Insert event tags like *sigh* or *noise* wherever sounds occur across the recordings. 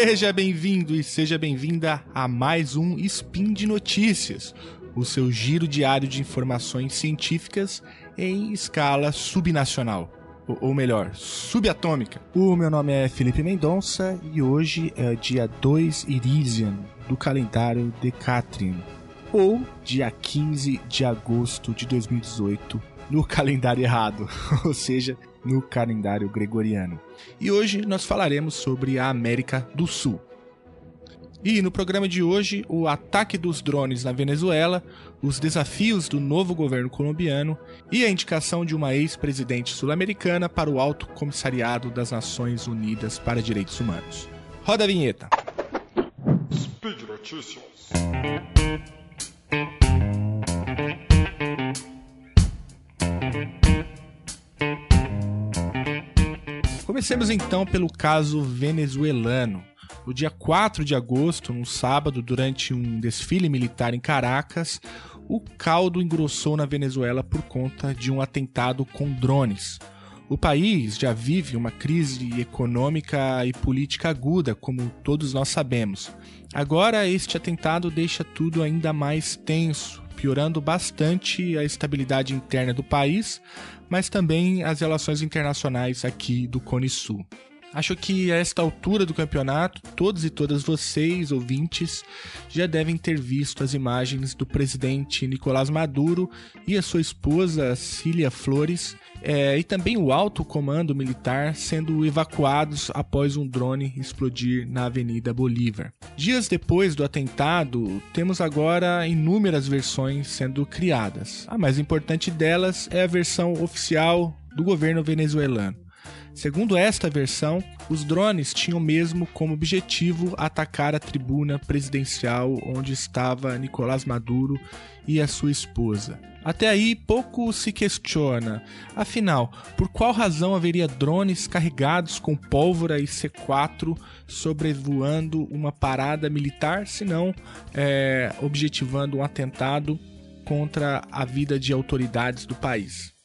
Seja bem-vindo e seja bem-vinda a mais um Spin de Notícias, o seu giro diário de informações científicas em escala subnacional. Ou melhor, subatômica. O meu nome é Felipe Mendonça e hoje é dia 2 Irisian do calendário Decatrian, ou dia 15 de agosto de 2018 no calendário errado, *laughs* ou seja, no calendário gregoriano. E hoje nós falaremos sobre a América do Sul. E no programa de hoje, o ataque dos drones na Venezuela, os desafios do novo governo colombiano e a indicação de uma ex-presidente sul-americana para o Alto Comissariado das Nações Unidas para Direitos Humanos. Roda a vinheta. Speed Notícias. Comecemos então pelo caso venezuelano. No dia 4 de agosto, num sábado, durante um desfile militar em Caracas, o caldo engrossou na Venezuela por conta de um atentado com drones. O país já vive uma crise econômica e política aguda, como todos nós sabemos. Agora, este atentado deixa tudo ainda mais tenso, piorando bastante a estabilidade interna do país, mas também as relações internacionais aqui do Cone Sul. Acho que a esta altura do campeonato, todos e todas vocês, ouvintes, já devem ter visto as imagens do presidente Nicolás Maduro e a sua esposa Cília Flores, é, e também o alto comando militar sendo evacuados após um drone explodir na Avenida Bolívar. Dias depois do atentado, temos agora inúmeras versões sendo criadas. A mais importante delas é a versão oficial do governo venezuelano. Segundo esta versão, os drones tinham mesmo como objetivo atacar a tribuna presidencial onde estava Nicolás Maduro e a sua esposa. Até aí, pouco se questiona. Afinal, por qual razão haveria drones carregados com pólvora e C4 sobrevoando uma parada militar, se não é, objetivando um atentado contra a vida de autoridades do país?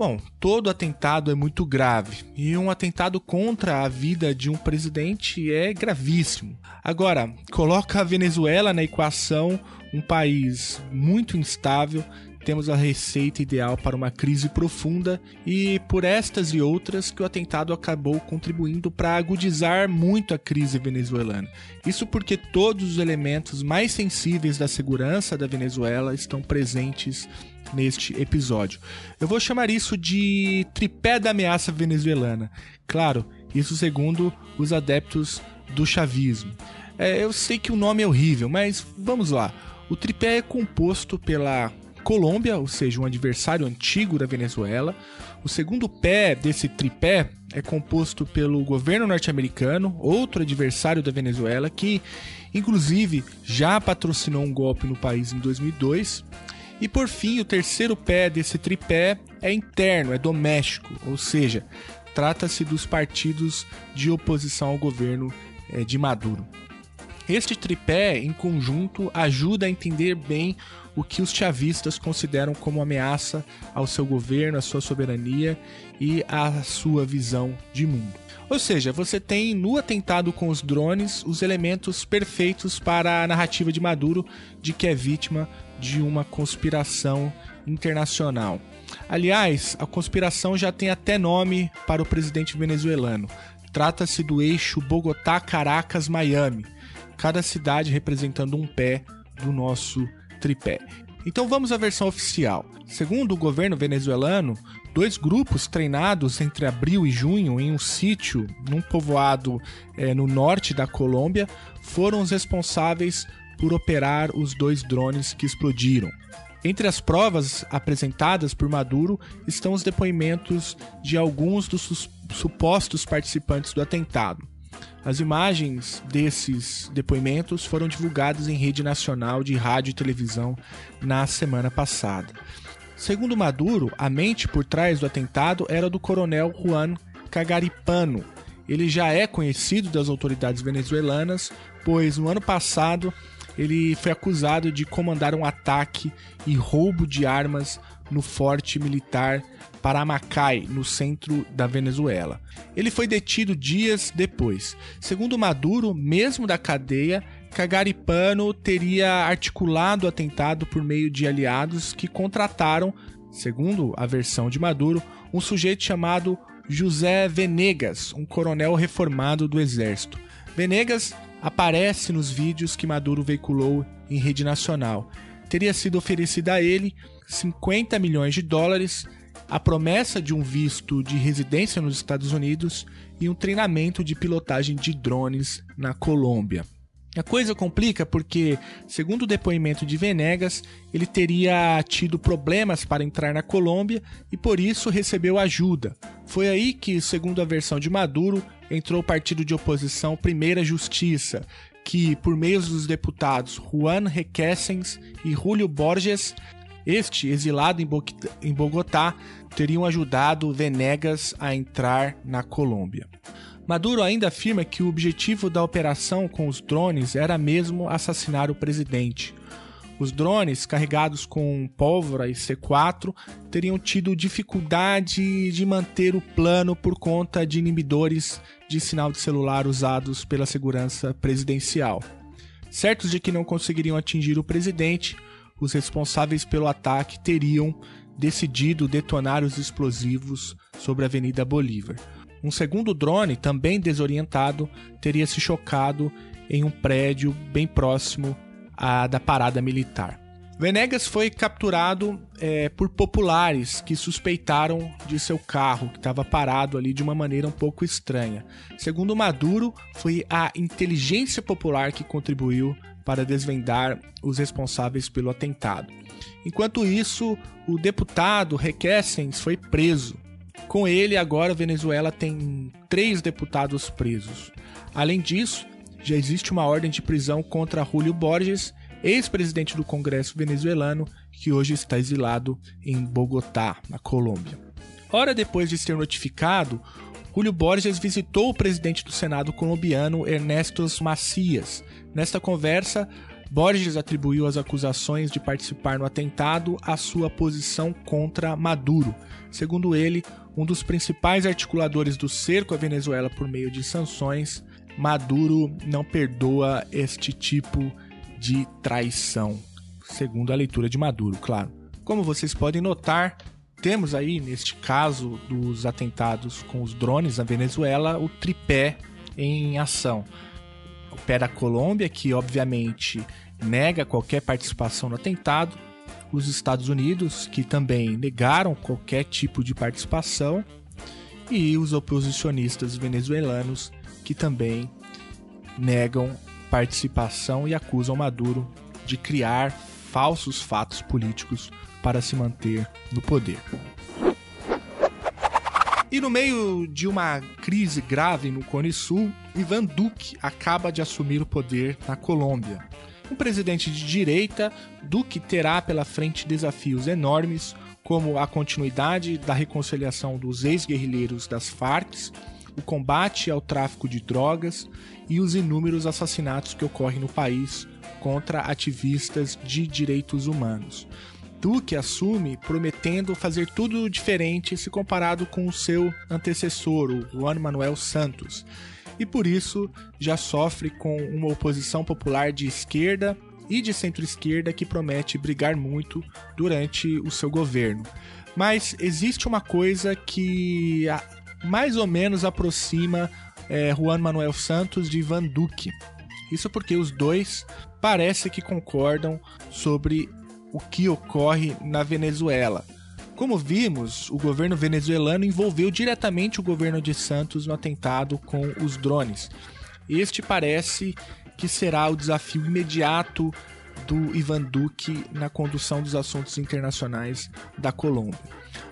Bom, todo atentado é muito grave e um atentado contra a vida de um presidente é gravíssimo. Agora, coloca a Venezuela na equação, um país muito instável, temos a receita ideal para uma crise profunda e por estas e outras que o atentado acabou contribuindo para agudizar muito a crise venezuelana. Isso porque todos os elementos mais sensíveis da segurança da Venezuela estão presentes neste episódio. Eu vou chamar isso de tripé da ameaça venezuelana. Claro, isso segundo os adeptos do chavismo. É, eu sei que o nome é horrível, mas vamos lá. O tripé é composto pela Colômbia, ou seja, um adversário antigo da Venezuela. O segundo pé desse tripé é composto pelo governo norte-americano, outro adversário da Venezuela, que inclusive já patrocinou um golpe no país em 2002. E por fim, o terceiro pé desse tripé é interno, é doméstico, ou seja, trata-se dos partidos de oposição ao governo é, de Maduro. Este tripé, em conjunto, ajuda a entender bem o que os chavistas consideram como ameaça ao seu governo, à sua soberania e à sua visão de mundo. Ou seja, você tem no atentado com os drones os elementos perfeitos para a narrativa de Maduro de que é vítima de uma conspiração internacional. Aliás, a conspiração já tem até nome para o presidente venezuelano. Trata-se do eixo Bogotá-Caracas-Miami, cada cidade representando um pé do nosso tripé. Então vamos à versão oficial. Segundo o governo venezuelano, dois grupos treinados entre abril e junho em um sítio num povoado é, no norte da Colômbia foram os responsáveis por operar os dois drones que explodiram. Entre as provas apresentadas por Maduro estão os depoimentos de alguns dos supostos participantes do atentado. As imagens desses depoimentos foram divulgadas em rede nacional de rádio e televisão na semana passada. Segundo Maduro, a mente por trás do atentado era do coronel Juan Cagaripano. Ele já é conhecido das autoridades venezuelanas, pois no ano passado ele foi acusado de comandar um ataque e roubo de armas no forte militar para Macay, no centro da Venezuela. Ele foi detido dias depois. Segundo Maduro, mesmo da cadeia, Cagaripano teria articulado o atentado por meio de aliados que contrataram, segundo a versão de Maduro, um sujeito chamado José Venegas, um coronel reformado do exército. Venegas aparece nos vídeos que Maduro veiculou em rede nacional. Teria sido oferecida a ele 50 milhões de dólares, a promessa de um visto de residência nos Estados Unidos e um treinamento de pilotagem de drones na Colômbia. A coisa complica porque, segundo o depoimento de Venegas, ele teria tido problemas para entrar na Colômbia e por isso recebeu ajuda. Foi aí que, segundo a versão de Maduro, entrou o partido de oposição Primeira Justiça, que, por meio dos deputados Juan Requesens e Julio Borges, este, exilado em Bogotá, teriam ajudado Venegas a entrar na Colômbia. Maduro ainda afirma que o objetivo da operação com os drones era mesmo assassinar o presidente. Os drones, carregados com pólvora e C4, teriam tido dificuldade de manter o plano por conta de inibidores de sinal de celular usados pela segurança presidencial. Certos de que não conseguiriam atingir o presidente, os responsáveis pelo ataque teriam decidido detonar os explosivos sobre a Avenida Bolívar. Um segundo drone, também desorientado, teria se chocado em um prédio bem próximo à da parada militar. Venegas foi capturado é, por populares que suspeitaram de seu carro, que estava parado ali de uma maneira um pouco estranha. Segundo Maduro, foi a inteligência popular que contribuiu para desvendar os responsáveis pelo atentado. Enquanto isso, o deputado Requesens foi preso com ele, agora, a Venezuela tem três deputados presos. Além disso, já existe uma ordem de prisão contra Julio Borges, ex-presidente do Congresso venezuelano, que hoje está exilado em Bogotá, na Colômbia. Hora depois de ser notificado, Julio Borges visitou o presidente do Senado colombiano, Ernesto Macias. Nesta conversa, Borges atribuiu as acusações de participar no atentado à sua posição contra Maduro. Segundo ele, um dos principais articuladores do cerco à Venezuela por meio de sanções, Maduro não perdoa este tipo de traição, segundo a leitura de Maduro, claro. Como vocês podem notar, temos aí, neste caso dos atentados com os drones na Venezuela, o tripé em ação. O pé da Colômbia, que obviamente nega qualquer participação no atentado, os Estados Unidos, que também negaram qualquer tipo de participação, e os oposicionistas venezuelanos, que também negam participação e acusam Maduro de criar falsos fatos políticos para se manter no poder. E no meio de uma crise grave no Cone Sul, Ivan Duque acaba de assumir o poder na Colômbia. Um presidente de direita, Duque terá pela frente desafios enormes, como a continuidade da reconciliação dos ex-guerrilheiros das Farc, o combate ao tráfico de drogas e os inúmeros assassinatos que ocorrem no país contra ativistas de direitos humanos. Duque assume prometendo fazer tudo diferente se comparado com o seu antecessor, o Juan Manuel Santos, e por isso já sofre com uma oposição popular de esquerda e de centro-esquerda que promete brigar muito durante o seu governo. Mas existe uma coisa que mais ou menos aproxima é, Juan Manuel Santos de Ivan Duque. Isso porque os dois parece que concordam sobre o que ocorre na Venezuela. Como vimos, o governo venezuelano envolveu diretamente o governo de Santos no atentado com os drones. Este parece que será o desafio imediato do Ivan Duque na condução dos assuntos internacionais da Colômbia.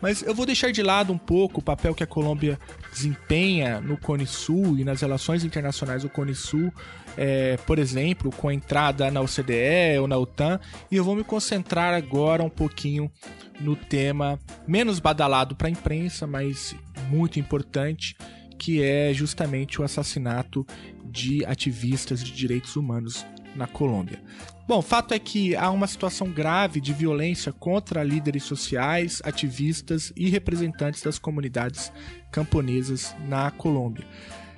Mas eu vou deixar de lado um pouco o papel que a Colômbia desempenha no Cone Sul e nas relações internacionais do Cone Sul, é, por exemplo, com a entrada na OCDE ou na OTAN, e eu vou me concentrar agora um pouquinho no tema menos badalado para a imprensa, mas muito importante, que é justamente o assassinato de ativistas de direitos humanos na Colômbia. Bom, fato é que há uma situação grave de violência contra líderes sociais, ativistas e representantes das comunidades camponesas na Colômbia.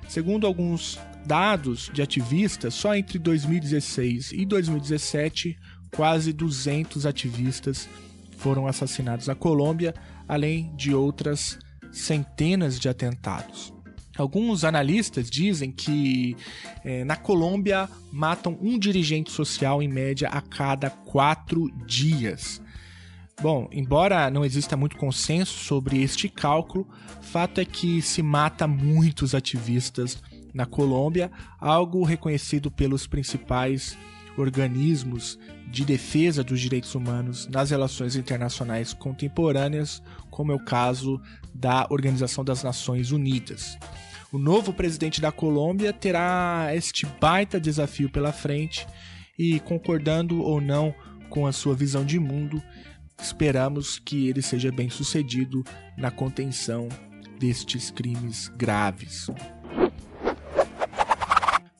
Segundo alguns dados de ativistas, só entre 2016 e 2017, quase 200 ativistas foram assassinados na Colômbia, além de outras centenas de atentados. Alguns analistas dizem que é, na Colômbia matam um dirigente social em média a cada quatro dias. Bom, embora não exista muito consenso sobre este cálculo, fato é que se mata muitos ativistas na Colômbia, algo reconhecido pelos principais organismos de defesa dos direitos humanos nas relações internacionais contemporâneas, como é o caso da Organização das Nações Unidas. O novo presidente da Colômbia terá este baita desafio pela frente e, concordando ou não com a sua visão de mundo, esperamos que ele seja bem sucedido na contenção destes crimes graves.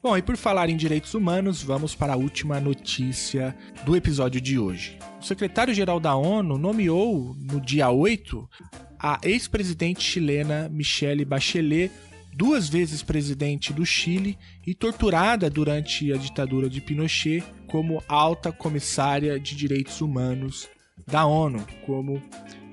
Bom, e por falar em direitos humanos, vamos para a última notícia do episódio de hoje. O secretário-geral da ONU nomeou, no dia 8, a ex-presidente chilena Michelle Bachelet duas vezes presidente do Chile e torturada durante a ditadura de Pinochet como alta comissária de direitos humanos da ONU, como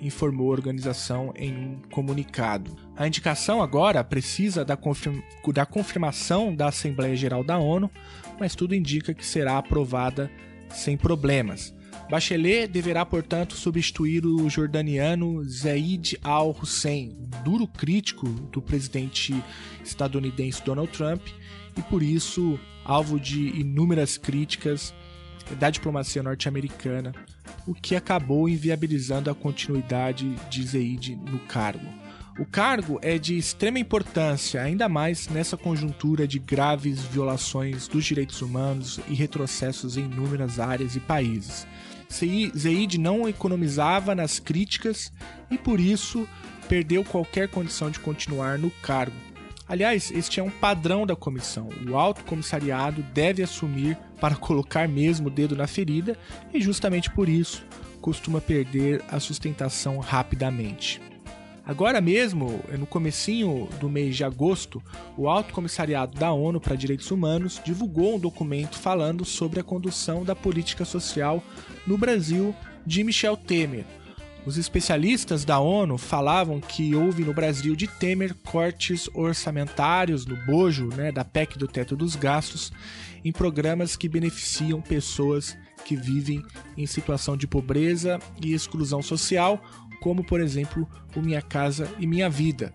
informou a organização em um comunicado. A indicação agora precisa da, confirma da confirmação da Assembleia Geral da ONU, mas tudo indica que será aprovada sem problemas. Bachelet deverá, portanto, substituir o jordaniano Zaid al-Hussein, duro crítico do presidente estadunidense Donald Trump e, por isso, alvo de inúmeras críticas da diplomacia norte-americana, o que acabou inviabilizando a continuidade de Zaid no cargo. O cargo é de extrema importância, ainda mais nessa conjuntura de graves violações dos direitos humanos e retrocessos em inúmeras áreas e países. Zeid não economizava nas críticas e por isso perdeu qualquer condição de continuar no cargo. Aliás, este é um padrão da comissão. O alto comissariado deve assumir para colocar mesmo o dedo na ferida e justamente por isso costuma perder a sustentação rapidamente. Agora mesmo, no comecinho do mês de agosto, o Alto Comissariado da ONU para Direitos Humanos divulgou um documento falando sobre a condução da política social no Brasil de Michel Temer. Os especialistas da ONU falavam que houve no Brasil de Temer cortes orçamentários no bojo né, da PEC do teto dos gastos em programas que beneficiam pessoas que vivem em situação de pobreza e exclusão social como por exemplo o Minha Casa e Minha Vida.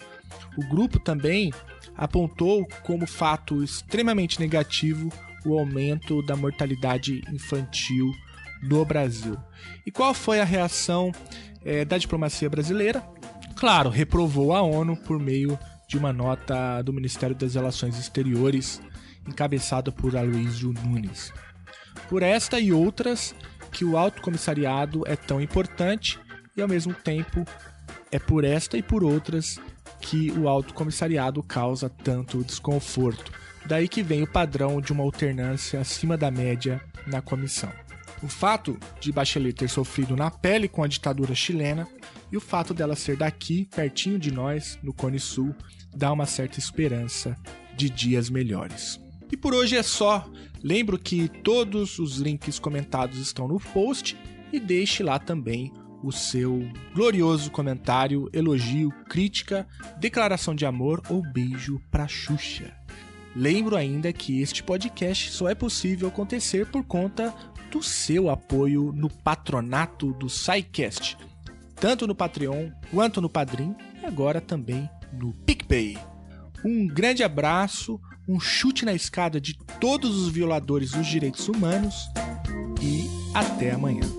O grupo também apontou como fato extremamente negativo o aumento da mortalidade infantil no Brasil. E qual foi a reação é, da diplomacia brasileira? Claro, reprovou a ONU por meio de uma nota do Ministério das Relações Exteriores, encabeçada por Aloysio Nunes. Por esta e outras que o Alto Comissariado é tão importante e ao mesmo tempo é por esta e por outras que o alto comissariado causa tanto desconforto. Daí que vem o padrão de uma alternância acima da média na comissão. O fato de Bachelet ter sofrido na pele com a ditadura chilena e o fato dela ser daqui, pertinho de nós, no Cone Sul, dá uma certa esperança de dias melhores. E por hoje é só. Lembro que todos os links comentados estão no post e deixe lá também o seu glorioso comentário, elogio, crítica, declaração de amor ou beijo pra Xuxa. Lembro ainda que este podcast só é possível acontecer por conta do seu apoio no patronato do SciCast, tanto no Patreon quanto no Padrim e agora também no PicPay. Um grande abraço, um chute na escada de todos os violadores dos direitos humanos e até amanhã.